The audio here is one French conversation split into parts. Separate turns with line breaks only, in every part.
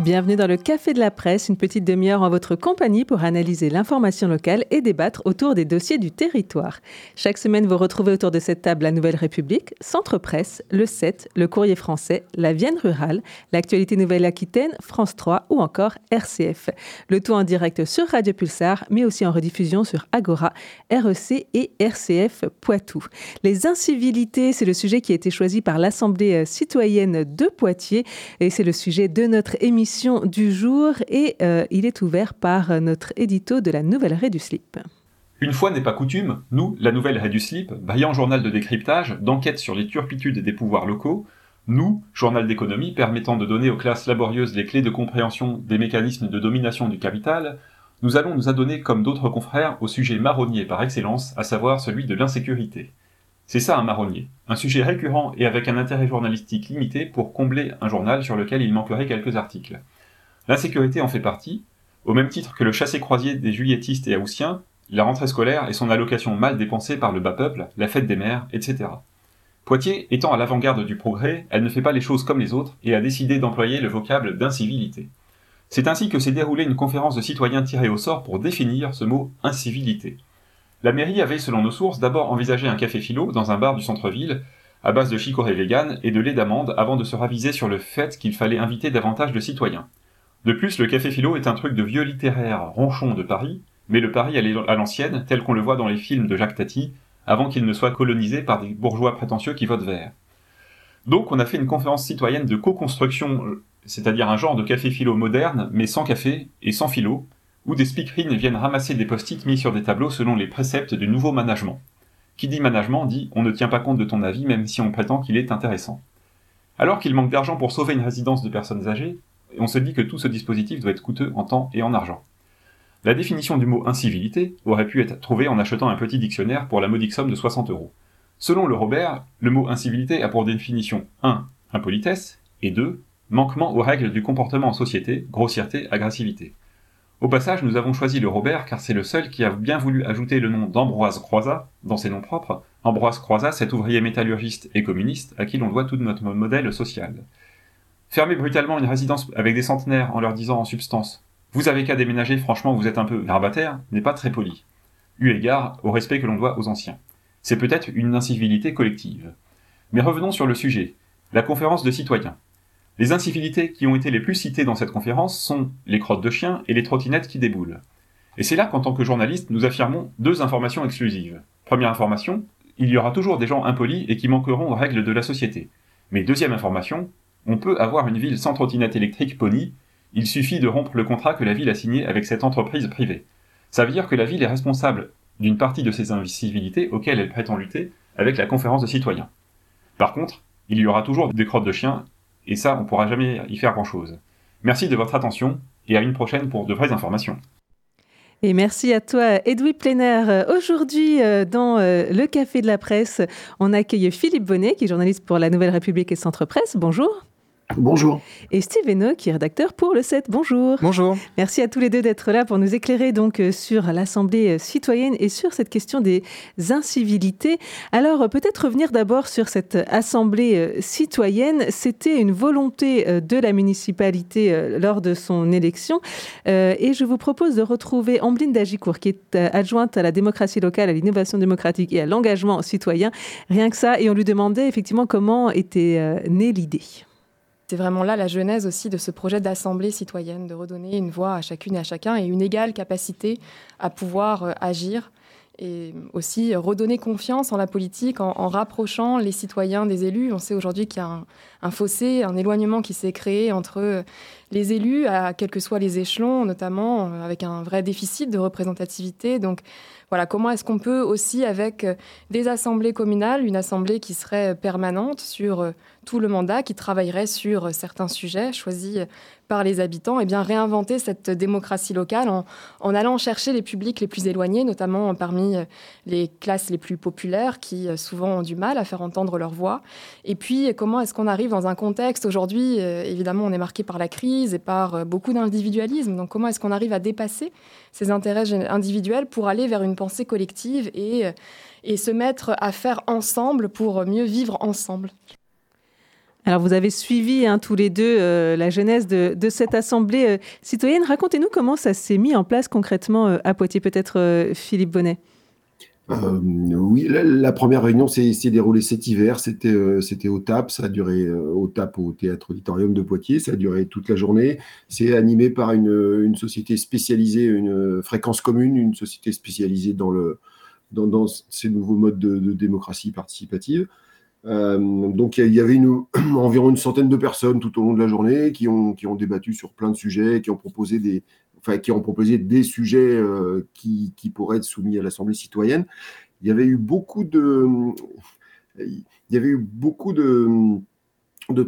Bienvenue dans le Café de la Presse, une petite demi-heure en votre compagnie pour analyser l'information locale et débattre autour des dossiers du territoire. Chaque semaine, vous retrouvez autour de cette table la Nouvelle République, Centre Presse, le 7, le Courrier français, la Vienne rurale, l'actualité Nouvelle-Aquitaine, France 3 ou encore RCF. Le tout en direct sur Radio Pulsar, mais aussi en rediffusion sur Agora, REC et RCF Poitou. Les incivilités, c'est le sujet qui a été choisi par l'Assemblée citoyenne de Poitiers et c'est le sujet de notre émission du jour et euh, il est ouvert par notre édito de la Nouvelle Ré du Slip.
Une fois n'est pas coutume, nous, la Nouvelle Ré du Slip, brillant journal de décryptage, d'enquête sur les turpitudes des pouvoirs locaux, nous, journal d'économie permettant de donner aux classes laborieuses les clés de compréhension des mécanismes de domination du capital, nous allons nous adonner comme d'autres confrères au sujet marronnier par excellence, à savoir celui de l'insécurité. C'est ça un marronnier, un sujet récurrent et avec un intérêt journalistique limité pour combler un journal sur lequel il manquerait quelques articles. L'insécurité en fait partie, au même titre que le chassé-croisier des juilletistes et haussiens, la rentrée scolaire et son allocation mal dépensée par le bas peuple, la fête des mères, etc. Poitiers étant à l'avant-garde du progrès, elle ne fait pas les choses comme les autres et a décidé d'employer le vocable d'incivilité. C'est ainsi que s'est déroulée une conférence de citoyens tirés au sort pour définir ce mot incivilité. La mairie avait, selon nos sources, d'abord envisagé un café philo dans un bar du centre-ville, à base de chicorée vegan et de lait d'amande avant de se raviser sur le fait qu'il fallait inviter davantage de citoyens. De plus, le café philo est un truc de vieux littéraire ronchon de Paris, mais le Paris à l'ancienne, tel qu'on le voit dans les films de Jacques Tati, avant qu'il ne soit colonisé par des bourgeois prétentieux qui votent vert. Donc on a fait une conférence citoyenne de co-construction, c'est-à-dire un genre de café philo moderne, mais sans café et sans philo, où des speakerines viennent ramasser des post-it mis sur des tableaux selon les préceptes du nouveau management. Qui dit management dit on ne tient pas compte de ton avis même si on prétend qu'il est intéressant. Alors qu'il manque d'argent pour sauver une résidence de personnes âgées, on se dit que tout ce dispositif doit être coûteux en temps et en argent. La définition du mot incivilité aurait pu être trouvée en achetant un petit dictionnaire pour la modique somme de 60 euros. Selon le Robert, le mot incivilité a pour définition 1. impolitesse et 2. manquement aux règles du comportement en société, grossièreté, agressivité. Au passage, nous avons choisi le Robert car c'est le seul qui a bien voulu ajouter le nom d'Ambroise Croizat dans ses noms propres. Ambroise Croizat, cet ouvrier métallurgiste et communiste à qui l'on doit tout notre modèle social. Fermer brutalement une résidence avec des centenaires en leur disant en substance Vous avez qu'à déménager, franchement vous êtes un peu grabataire, n'est pas très poli, eu égard au respect que l'on doit aux anciens. C'est peut-être une incivilité collective. Mais revenons sur le sujet, la conférence de citoyens. Les incivilités qui ont été les plus citées dans cette conférence sont les crottes de chiens et les trottinettes qui déboulent. Et c'est là qu'en tant que journaliste, nous affirmons deux informations exclusives. Première information, il y aura toujours des gens impolis et qui manqueront aux règles de la société. Mais deuxième information, on peut avoir une ville sans trottinette électrique pony, il suffit de rompre le contrat que la ville a signé avec cette entreprise privée. Ça veut dire que la ville est responsable d'une partie de ces incivilités auxquelles elle prétend lutter avec la conférence de citoyens. Par contre, il y aura toujours des crottes de chiens et ça, on pourra jamais y faire grand-chose. Merci de votre attention et à une prochaine pour de vraies informations.
Et merci à toi, Edoui Plénaire. Aujourd'hui, euh, dans euh, le Café de la Presse, on accueille Philippe Bonnet, qui est journaliste pour La Nouvelle République et Centre Presse. Bonjour.
Bonjour.
Et Steve Hainaut, qui est rédacteur pour le 7. Bonjour.
Bonjour.
Merci à tous les deux d'être là pour nous éclairer donc euh, sur l'Assemblée euh, citoyenne et sur cette question des incivilités. Alors, euh, peut-être revenir d'abord sur cette Assemblée citoyenne. C'était une volonté de la municipalité lors de son élection. Et je vous propose de retrouver Ambline Dagicourt, qui est adjointe à la démocratie locale, à l'innovation démocratique et à l'engagement citoyen. Rien que ça. Et on lui demandait effectivement comment était née l'idée.
C'est vraiment là la genèse aussi de ce projet d'assemblée citoyenne, de redonner une voix à chacune et à chacun et une égale capacité à pouvoir euh, agir et aussi redonner confiance en la politique en, rapprochant les citoyens des élus. On sait aujourd'hui qu'il y a un, fossé, un éloignement qui s'est créé entre les élus, à quels que soient les échelons, notamment euh, avec un vrai déficit de représentativité. Donc voilà, comment est-ce qu'on peut aussi, avec des assemblées communales, une assemblée qui serait permanente sur tout le mandat, qui travaillerait sur certains sujets choisis par les habitants, et eh bien réinventer cette démocratie locale en, en, allant chercher les publics les plus éloignés, notamment parmi les classes les plus populaires qui souvent ont du mal à faire entendre leur voix. Et puis, comment est-ce qu'on arrive dans un contexte aujourd'hui, évidemment, on est marqué par la crise et par beaucoup d'individualisme. Donc, comment est-ce qu'on arrive à dépasser ces intérêts individuels pour aller vers une pensée collective et, et se mettre à faire ensemble pour mieux vivre ensemble?
Alors vous avez suivi hein, tous les deux euh, la genèse de, cette assemblée euh, citoyenne. Racontez-nous comment ça s'est mis en place concrètement euh, à Poitiers, peut-être Philippe Bonnet.
Oui, la, première réunion s'est déroulée cet hiver. C'était c'était au TAP, ça a duré au TAP au Théâtre Auditorium de Poitiers. Ça a duré toute la journée. C'est animé par une, société spécialisée, une fréquence commune, une société spécialisée dans ces nouveaux modes de, démocratie participative. Euh, donc il y avait environ une centaine de personnes tout au long de la journée qui ont débattu sur plein de sujets, qui ont proposé des, qui ont proposé des sujets euh, qui, pourraient être soumis à l'Assemblée citoyenne. Il y avait eu beaucoup de, il y avait eu beaucoup de,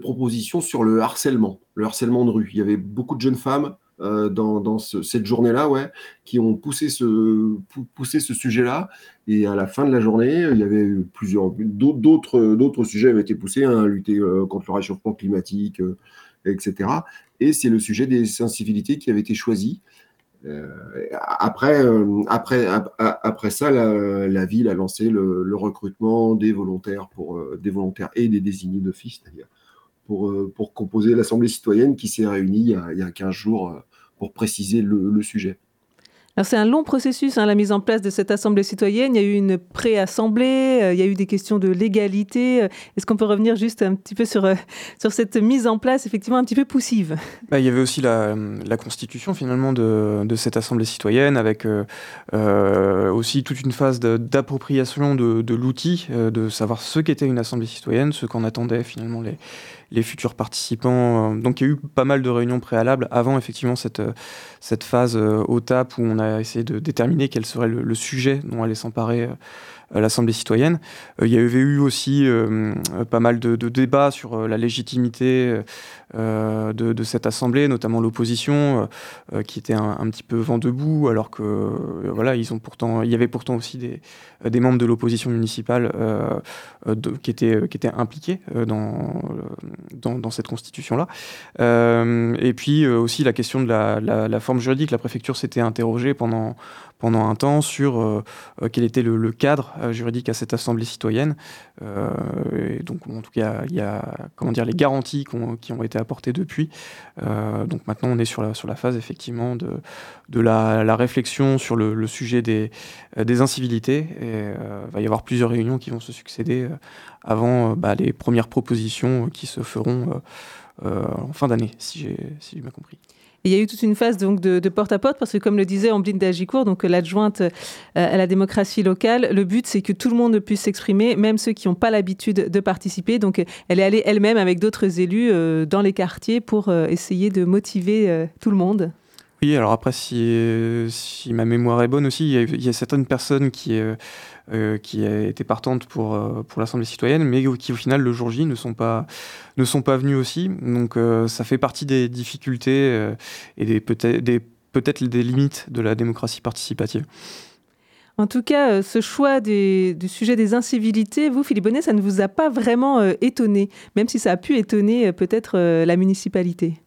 propositions sur le harcèlement, le harcèlement de rue. Il y avait beaucoup de jeunes femmes euh, dans, cette journée-là, ouais, qui ont poussé ce, poussé ce sujet-là. Et à la fin de la journée, il y avait plusieurs d'autres, d'autres sujets avaient été poussés, hein, lutter euh, contre le réchauffement climatique, etc. Et c'est le sujet des sensibilités qui avait été choisi. après, après, après ça, la, ville a lancé le, recrutement des volontaires pour des volontaires et des désignés d'office, c'est-à-dire pour, pour composer l'Assemblée citoyenne qui s'est réunie il y, a, il y a 15 jours pour préciser le, sujet.
Alors c'est un long processus, hein, la mise en place de cette assemblée citoyenne. Il y a eu une pré-assemblée, euh, il y a eu des questions de légalité. Est-ce qu'on peut revenir juste un petit peu sur, euh, sur cette mise en place, effectivement un petit peu poussive?
Bah, Il y avait aussi la, constitution finalement de, de, cette assemblée citoyenne, avec euh, aussi toute une phase d'appropriation de, de l'outil, de savoir ce qu'était une assemblée citoyenne, ce qu'en attendaient finalement les, les futurs participants. Euh, donc il y a eu pas mal de réunions préalables avant effectivement cette, euh, phase euh, au TAP où on a essayé de déterminer quel serait le, sujet dont allait s'emparer l'Assemblée citoyenne. il y avait eu aussi pas mal de, débats sur la légitimité de, cette Assemblée, notamment l'opposition, qui était un, petit peu vent debout, alors que voilà, ils ont pourtant, il y avait pourtant aussi des, membres de l'opposition municipale qui, étaient, qui étaient impliqués dans, dans, cette constitution-là. et puis aussi la question de la forme juridique. La préfecture s'était interrogée pendant, pendant un temps sur euh, euh, quel était le, cadre euh, juridique à cette assemblée citoyenne. et donc, en tout cas, il y a comment dire, les garanties qui ont été apportées depuis. donc maintenant, on est sur la, sur la phase effectivement de, de la, réflexion sur le, sujet des, des incivilités. Et il va y avoir plusieurs réunions qui vont se succéder avant bah, les premières propositions qui se feront en fin d'année, si j'ai bien compris
il y a eu toute une phase donc de, porte à porte parce que comme le disait Ambline Dagicourt, donc l'adjointe euh, à la démocratie locale, le but c'est que tout le monde puisse s'exprimer, même ceux qui n'ont pas l'habitude de participer. Donc elle est allée elle-même avec d'autres élus euh, dans les quartiers pour euh, essayer de motiver tout le monde.
Oui, alors après, si, si, ma mémoire est bonne aussi, il y a, certaines personnes qui, euh, qui étaient partantes pour, euh, pour l'Assemblée citoyenne, mais qui au final, le jour J, ne sont pas, ne sont pas venus aussi. Donc euh, ça fait partie des difficultés et des, peut-être des, peut des limites de la démocratie participative.
En tout cas, ce choix du sujet des incivilités, vous, Philippe Bonnet, ça ne vous a pas vraiment étonné, même si ça a pu étonner peut-être la municipalité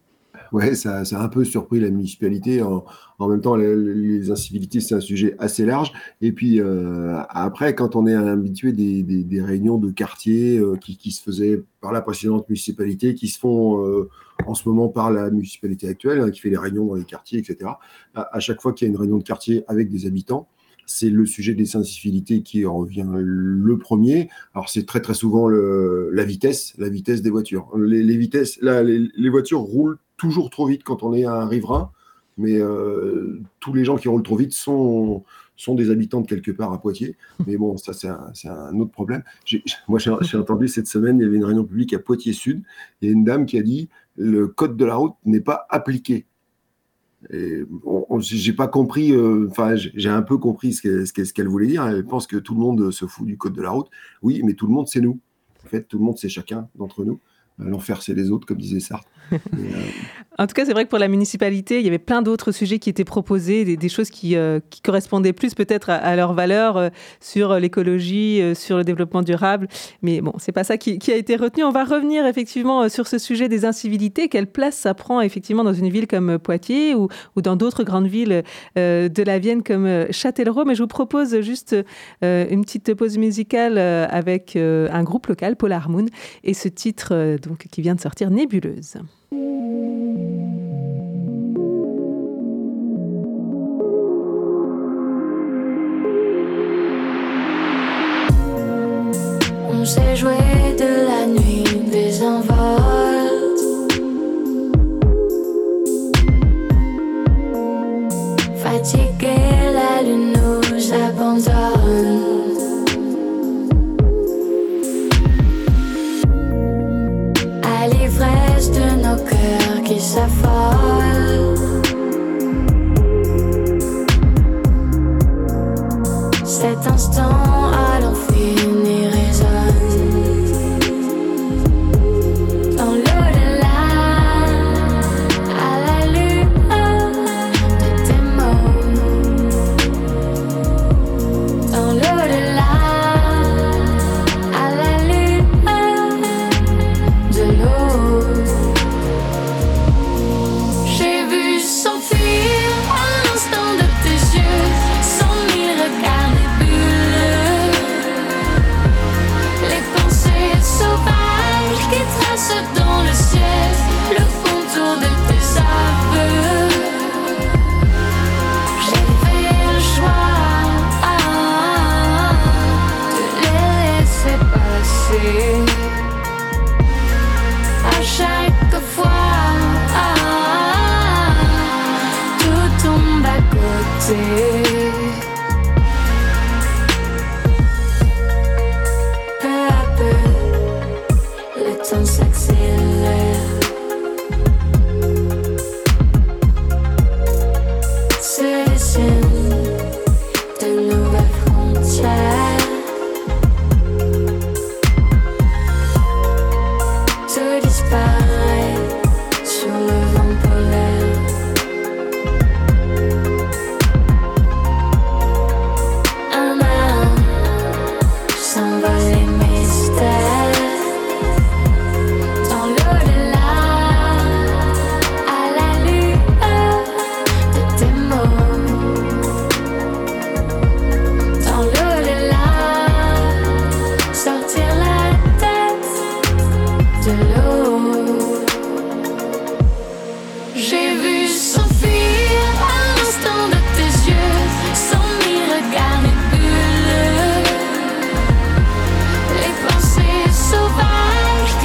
ouais, ça, ça, a un peu surpris la municipalité. En, même temps, les, incivilités, c'est un sujet assez large. Et puis euh, après, quand on est habitué des, des, réunions de quartier euh, qui, se faisaient par la précédente municipalité, qui se font euh, en ce moment par la municipalité actuelle, hein, qui fait les réunions dans les quartiers, etc. À, chaque fois qu'il y a une réunion de quartier avec des habitants, c'est le sujet des sensibilités qui revient le premier. Alors c'est très très souvent la vitesse, la vitesse des voitures. Les, les là, les, voitures roulent toujours trop vite quand on est un riverain, mais euh, tous les gens qui roulent trop vite sont, sont des habitants de quelque part à Poitiers. Mais bon, ça, c'est un, un, autre problème. Moi, j'ai entendu cette semaine, il y avait une réunion publique à Poitiers Sud, et une dame qui a dit le code de la route n'est pas appliqué. j'ai pas compris, euh, enfin, j'ai un peu compris ce qu'elle voulait dire. Elle pense que tout le monde se fout du code de la route. Oui, mais tout le monde, c'est nous. En fait, tout le monde, c'est chacun d'entre nous. L'enfer, c'est les autres, comme disait Sartre.
Euh, en tout cas, c'est vrai que pour la municipalité, il y avait plein d'autres sujets qui étaient proposés, des, choses qui, euh, correspondaient plus peut-être à, leurs valeurs euh, sur l'écologie, sur le développement durable. Mais bon, c'est pas ça qui, a été retenu. On va revenir effectivement sur ce sujet des incivilités. Quelle place ça prend effectivement dans une ville comme Poitiers ou, ou dans d'autres grandes villes de la Vienne comme Châtellerault? Mais je vous propose juste une petite pause musicale avec un groupe local, Polar Moon, et ce titre donc, qui vient de sortir, Nébuleuse.
On s'est joué de la nuit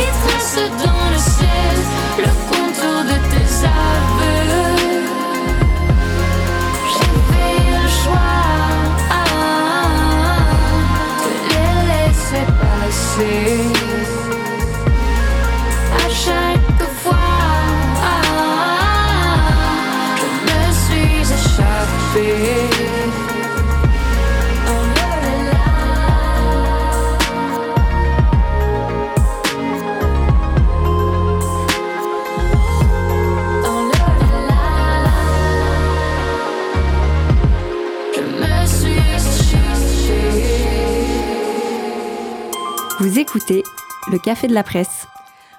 It's a
le Café de la Presse.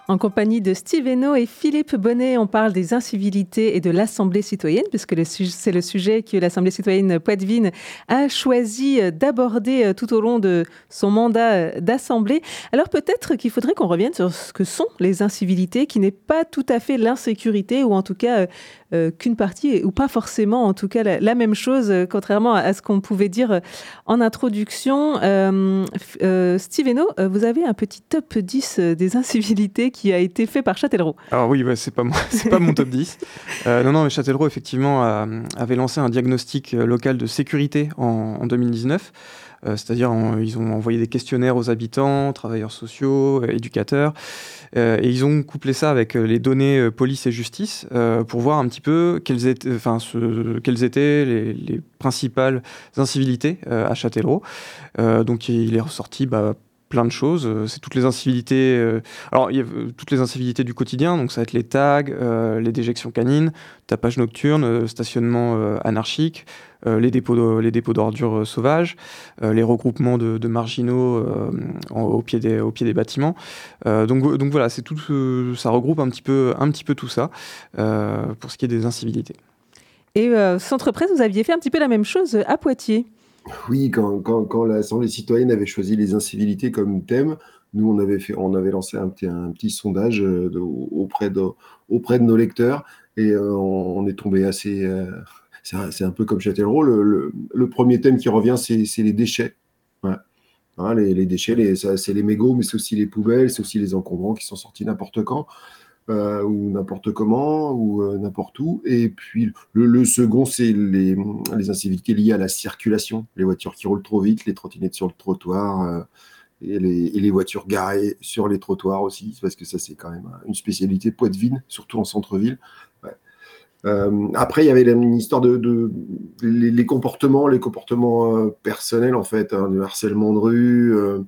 En compagnie de Steve et Philippe Bonnet, on parle des incivilités et de l'Assemblée citoyenne, puisque c'est le sujet que l'Assemblée citoyenne Poitvine a choisi d'aborder euh, tout au long de son mandat euh, d'Assemblée. Alors peut-être qu'il faudrait qu'on revienne sur ce que sont les incivilités, qui n'est pas tout à fait l'insécurité, ou en tout cas euh, euh, qu'une partie, ou pas forcément en tout cas la, même chose, euh, contrairement à, ce qu'on pouvait dire euh, en introduction. Steve vous avez un petit top 10 des incivilités qui a été fait par Châtellerault.
Alors oui, c'est pas, pas mon top 10. non, non, mais Châtellerault, effectivement, avait lancé un diagnostic local de sécurité en, en 2019. C'est-à-dire ils ont envoyé des questionnaires aux habitants, travailleurs sociaux, éducateurs, et ils ont couplé ça avec les données police et justice pour voir un petit peu quelles étaient, quelles étaient les, les, principales incivilités à Châtellerault. donc il est ressorti bah, plein de choses. Euh, c'est toutes les incivilités. Euh, alors, il y a euh, toutes les incivilités du quotidien. Donc, ça va être les tags, les déjections canines, tapage nocturne, stationnement anarchique, les dépôts les dépôts d'ordures sauvages, les regroupements de, marginaux au pied des au pied des bâtiments. donc, donc voilà, c'est tout. ça regroupe un petit peu un petit peu tout ça pour ce qui est des incivilités.
Et Centre Presse, vous aviez fait un petit peu la même chose à Poitiers.
Oui, quand, quand, l'Assemblée citoyenne avait choisi les incivilités comme thème, nous, on avait, fait, on avait lancé un petit, un petit sondage euh, auprès, de, auprès de nos lecteurs et euh, on, est tombé assez. Euh, c'est un, peu comme Châtellerault. Le, premier thème qui revient, c'est les déchets. Hein, les, déchets, c'est les mégots, mais c'est aussi les poubelles, c'est aussi les encombrants qui sont sortis n'importe quand. Euh, ou n'importe comment, ou euh, n'importe où. Et puis le, second, c'est les, incivilités liées à la circulation, les voitures qui roulent trop vite, les trottinettes sur le trottoir. Euh, et les, et les, voitures garées sur les trottoirs aussi, parce que ça c'est quand même une spécialité poitevine, surtout en centre-ville. Euh, après, il y avait une histoire de, les, comportements, les comportements euh, personnels en fait, hein, le harcèlement de rue, euh,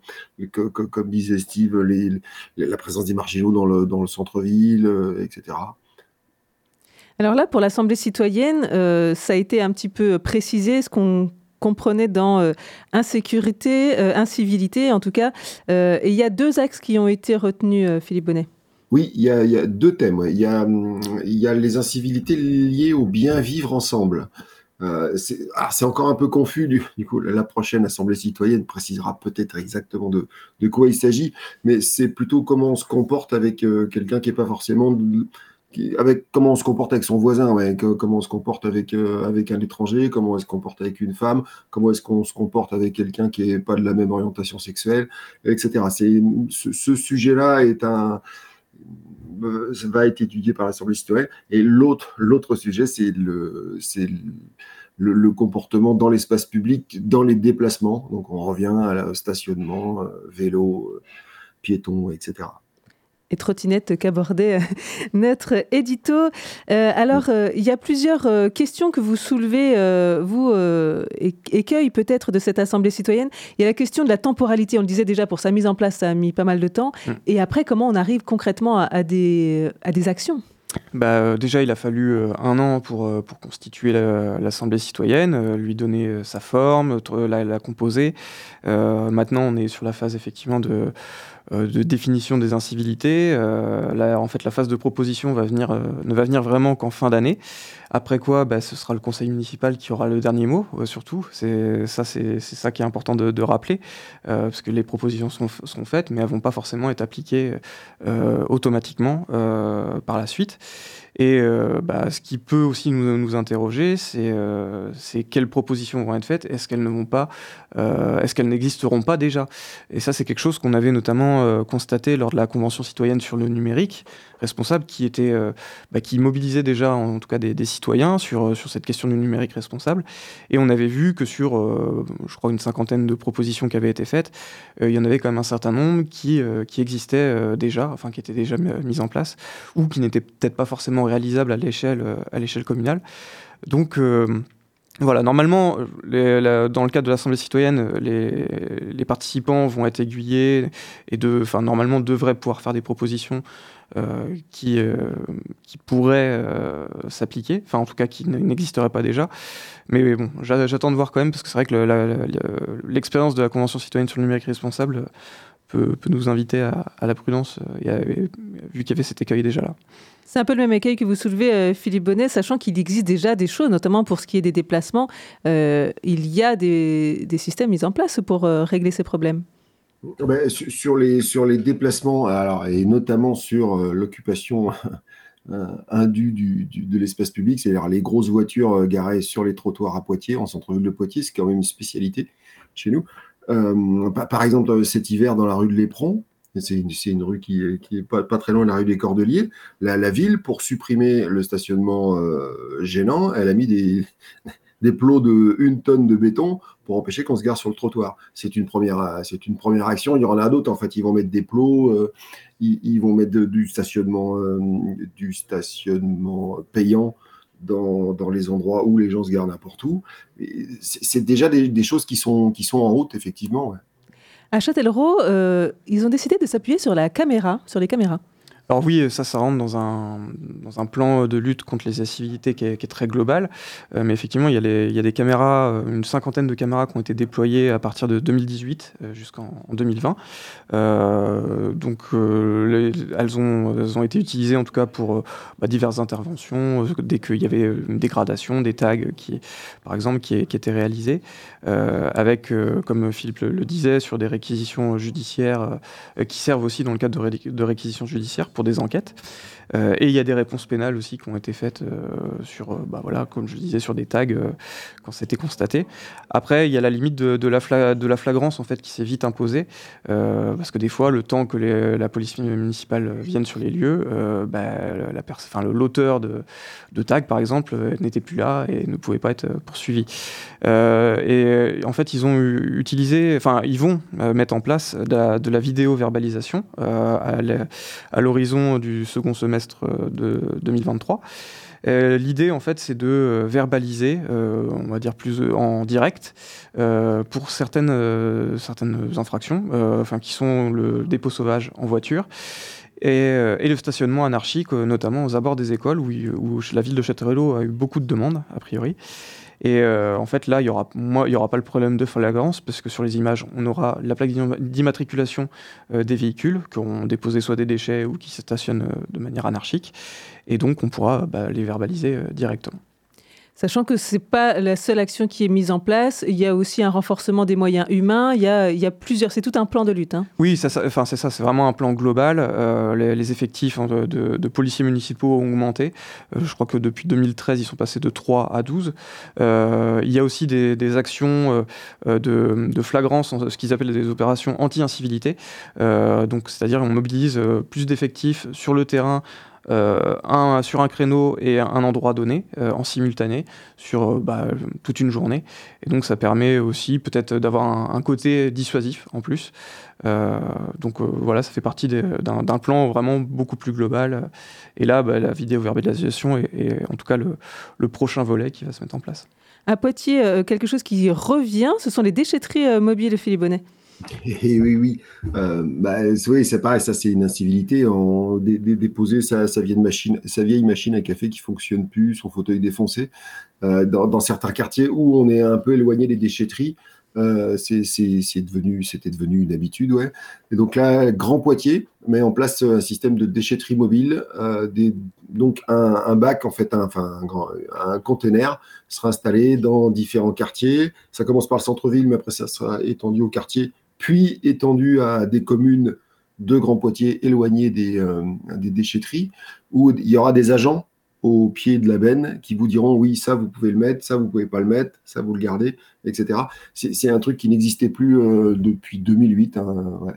comme disait Steve, la présence des marginaux dans le centre-ville, etc.
Alors là, pour l'Assemblée citoyenne, ça a été un petit peu précisé ce qu'on comprenait dans insécurité, incivilité en tout cas. et il y a deux axes qui ont été retenus, Philippe Bonnet.
Oui, il y a, deux thèmes. Il y, a, il y a les incivilités liées au bien vivre ensemble. Euh, ah, c'est encore un peu confus, du, coup, la prochaine Assemblée citoyenne précisera peut-être exactement de, quoi il s'agit, mais c'est plutôt comment on se comporte avec euh, quelqu'un qui n'est pas forcément... avec comment on se comporte avec son voisin, comment on se comporte avec, euh, avec un étranger, comment on se comporte avec une femme, comment est-ce qu'on se comporte avec quelqu'un qui n'est pas de la même orientation sexuelle, etc. Ce sujet-là est un va être étudié par l'Assemblée citoyenne. Et l'autre, sujet, c'est le, comportement dans l'espace public, dans les déplacements. Donc on revient à la stationnement, euh, vélo, euh, piéton, etc
et trottinette qu'abordait euh, notre édito. Euh, alors, euh, il y a plusieurs questions que vous soulevez, vous, écueil peut-être de cette Assemblée citoyenne. Il y a la question de la temporalité. On le disait déjà, pour sa mise en place, ça a mis pas mal de temps. Mm. Et après, comment on arrive concrètement à, des, à des actions?
Bah, déjà, il a fallu un an pour, pour constituer l'Assemblée citoyenne, lui donner sa forme, la, la composer. maintenant, on est sur la phase effectivement de, de définition des incivilités. Euh, là, en fait, la phase de proposition va venir, euh, ne va venir vraiment qu'en fin d'année. Après quoi, bah, ce sera le conseil municipal qui aura le dernier mot, surtout. C'est ça, qui est important de, rappeler, parce que les propositions sont, faites, mais elles vont pas forcément être appliquées automatiquement par la suite. Et euh, bah, ce qui peut aussi nous, nous interroger, c'est euh, quelles propositions vont être faites, est-ce qu'elles ne vont pas, euh, est-ce qu'elles n'existeront pas déjà? Et ça, c'est quelque chose qu'on avait notamment euh, constaté lors de la Convention citoyenne sur le numérique, responsable, qui, était, bah, qui mobilisait déjà, en tout cas, des, des, citoyens sur, sur cette question du numérique responsable. Et on avait vu que sur, je crois, une cinquantaine de propositions qui avaient été faites, il y en avait quand même un certain nombre qui, qui existaient déjà, enfin, qui étaient déjà mises en place, ou qui n'étaient peut-être pas forcément réalisable à l'échelle euh, communale. Donc euh, voilà, normalement, dans le cadre de l'Assemblée citoyenne, les, participants vont être aiguillés et normalement devraient pouvoir faire des propositions euh, qui, qui pourraient s'appliquer, enfin en tout cas qui n'existeraient pas déjà. Mais bon, j'attends de voir quand même, parce que c'est vrai que l'expérience de la Convention citoyenne sur le numérique responsable peut, peut nous inviter à, à la prudence, vu qu'il y avait cet écueil déjà là.
C'est un peu le même écueil que vous soulevez, euh, Philippe Bonnet, sachant qu'il existe déjà des choses, notamment pour ce qui est des déplacements. Euh, il y a des, systèmes mis en place pour euh, régler ces problèmes.
Ben, sur, les, sur les déplacements, alors, et notamment sur l'occupation indue du, de l'espace public, c'est-à-dire les grosses voitures garées sur les trottoirs à Poitiers, en centre-ville de Poitiers, c'est quand même une spécialité chez nous. Par exemple, cet hiver, dans la rue de l'Éperon, c'est une, rue qui, qui est pas, très loin de la rue des Cordeliers. La, ville, pour supprimer le stationnement euh, gênant, elle a mis des, plots de une tonne de béton pour empêcher qu'on se gare sur le trottoir. C'est une première, c'est une première action. Il y en a d'autres. En fait, ils vont mettre des plots, ils, vont mettre du stationnement, du stationnement payant dans, les endroits où les gens se gardent n'importe où. C'est déjà des, choses qui sont, qui sont en route, effectivement.
À Châtellerault, euh, ils ont décidé de s'appuyer sur la caméra, sur les caméras.
Alors oui, ça, ça rentre dans un, dans un plan de lutte contre les incivilités qui est, très global. Euh, mais effectivement, il y, a des caméras, euh, une cinquantaine de caméras qui ont été déployées à partir de 2018 euh, jusqu'en 2020. donc elles, ont, elles ont été utilisées en tout cas pour bah, diverses interventions. dès qu'il y avait une dégradation, des tags qui, par exemple, qui, étaient réalisés. avec, comme Philippe le, disait, sur des réquisitions judiciaires qui servent aussi dans le cadre de réquisitions judiciaires pour des enquêtes. Euh, et il y a des réponses pénales aussi qui ont été faites euh, sur, euh, bah voilà, comme je disais, sur des tags quand c'était constaté. Après, il y a la limite de, la, de la flagrance en fait qui s'est vite imposée parce que des fois, le temps que la police municipale vienne sur les lieux, bah, l'auteur de, de tags par exemple n'était plus là et ne pouvait pas être poursuivi. et en fait, ils ont utilisé, enfin, ils vont mettre en place de la, vidéo verbalisation à l'horizon du second semestre euh, de 2023. Euh, l'idée, en fait, c'est de euh, verbaliser, on va dire plus en direct, pour certaines, certaines infractions, enfin, qui sont le dépôt sauvage en voiture. Et, le stationnement anarchique, notamment aux abords des écoles, où, où la ville de Châtellerault a eu beaucoup de demandes, a priori. Et euh, en fait, là, il n'y aura, aura pas le problème de flagrance, parce que sur les images, on aura la plaque d'immatriculation euh, des véhicules qui ont déposé soit des déchets ou qui se stationnent euh, de manière anarchique. Et donc, on pourra bah, les verbaliser directement.
Sachant que ce n'est pas la seule action qui est mise en place, il y a aussi un renforcement des moyens humains, il y a, plusieurs, c'est tout un plan de lutte. Hein.
Oui, c'est ça, c'est vraiment un plan global. Euh, les, effectifs hein, de, policiers municipaux ont augmenté. Euh, je crois que depuis 2013, ils sont passés de 3 à 12. Euh, il y a aussi des, actions de, flagrance, ce qu'ils appellent des opérations anti-incivilité. donc, c'est-à-dire on mobilise plus d'effectifs sur le terrain un, sur un créneau et un endroit donné euh, en simultané sur euh, bah, toute une journée. Et donc ça permet aussi peut-être d'avoir un, côté dissuasif en plus. donc voilà, ça fait partie d'un plan vraiment beaucoup plus global. Et là, bah, la vidéo verbalisation est, est, en tout cas le, le, prochain volet qui va se mettre en place.
À Poitiers, quelque chose qui revient, ce sont les déchetteries mobiles, Philippe Bonnet.
Et oui, oui. Euh, bah, oui, c'est pareil, ça c'est une incivilité. En déposer sa, vieille machine, sa vieille machine à café qui fonctionne plus, son fauteuil défoncé, euh, dans, certains quartiers où on est un peu éloigné des déchetteries, euh, c'est devenu, c'était devenu une habitude, ouais. Et donc là, Grand Poitiers met en place un système de déchetterie mobile, euh, donc un, bac en fait, un, enfin un, grand, un container sera installé dans différents quartiers. Ça commence par le centre-ville, mais après ça sera étendu au quartier puis étendu à des communes de Grand Poitiers éloignées des, euh, des, déchetteries, où il y aura des agents au pied de la benne qui vous diront oui, ça vous pouvez le mettre, ça vous pouvez pas le mettre, ça vous le gardez, etc. C'est un truc qui n'existait plus euh, depuis 2008. Hein,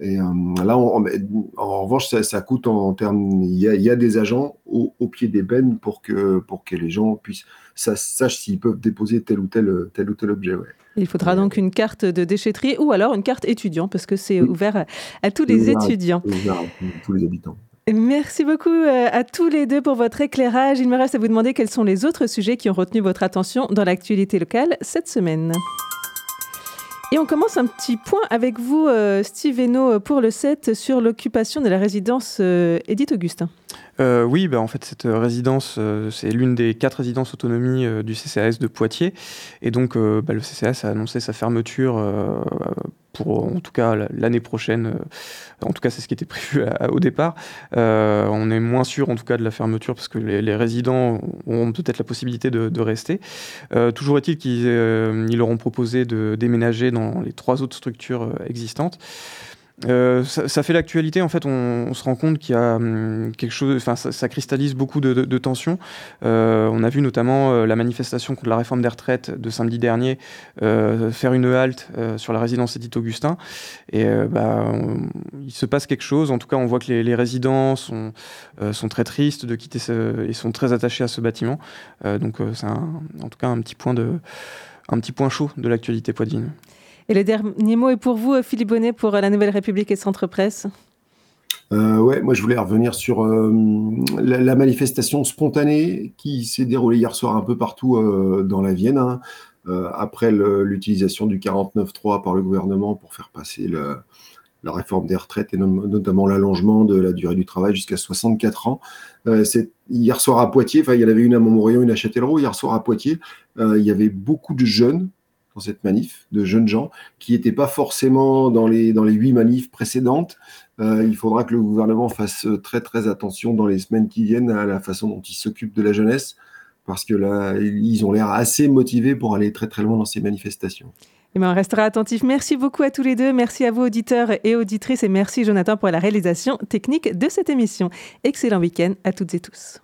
Et euh, là, en revanche, ça, coûte en, termes. Il y, a, des agents au, pied des bennes pour que, pour que les gens puissent sachent s'ils peuvent déposer tel ou tel, tel, ou tel objet. Ouais.
Il faudra donc une carte de déchetterie ou alors une carte étudiant parce que c'est ouvert à, tous les étudiants.
Ouvert à tous les habitants.
Merci beaucoup euh, à tous les deux pour votre éclairage. Il me reste à vous demander quels sont les autres sujets qui ont retenu votre attention dans l'actualité locale cette semaine. Et on commence un petit point avec vous, euh, Steve Hainaut, pour le 7 sur l'occupation de la résidence euh, Edith Augustin.
Euh, oui, bah, en fait, cette résidence, c'est l'une des quatre résidences autonomie du CCAS de Poitiers. Et donc, bah, le CCAS a annoncé sa fermeture pour en tout cas l'année prochaine. Euh, en tout cas, c'est ce qui était prévu au départ. Euh, on est moins sûr en tout cas de la fermeture parce que les, résidents auront peut-être la possibilité de, rester. Euh, toujours est-il qu'ils leur ont proposé de déménager dans les trois autres structures existantes. Euh, ça, fait l'actualité. En fait, on, se rend compte qu'il y a hum, quelque chose. Enfin, ça, cristallise beaucoup de, tensions. Euh, on a vu notamment euh, la manifestation contre la réforme des retraites de samedi dernier faire une halte sur la résidence Edith Augustin. Et bah, il se passe quelque chose. En tout cas, on voit que les, résidents sont, sont très tristes de quitter ce, et sont très attachés à ce bâtiment. donc, c'est en tout cas un petit point de un petit point chaud de l'actualité poitevine.
Et le dernier mot est pour vous, Philippe Bonnet, pour la Nouvelle République et Centre Presse.
Euh, ouais, moi je voulais revenir sur euh, la, manifestation spontanée qui s'est déroulée hier soir un peu partout euh, dans la Vienne, hein, après l'utilisation du 49.3 par le gouvernement pour faire passer la réforme des retraites et notamment l'allongement de la durée du travail jusqu'à 64 ans. hier soir à Poitiers, enfin il y en avait une à Montmorillon, une à Châtellerault, hier soir à Poitiers, il y avait beaucoup de jeunes dans cette manif, de jeunes gens qui n'étaient pas forcément dans les, dans les huit manifs précédentes. Euh, il faudra que le gouvernement fasse très très attention dans les semaines qui viennent à la façon dont il s'occupe de la jeunesse, parce que là, ils ont l'air assez motivés pour aller très très loin dans ces manifestations.
Eh bien, on restera attentif. Merci beaucoup à tous les deux. Merci à vous, auditeurs et auditrices. Et merci, Jonathan, pour la réalisation technique de cette émission. Excellent week-end à toutes et tous.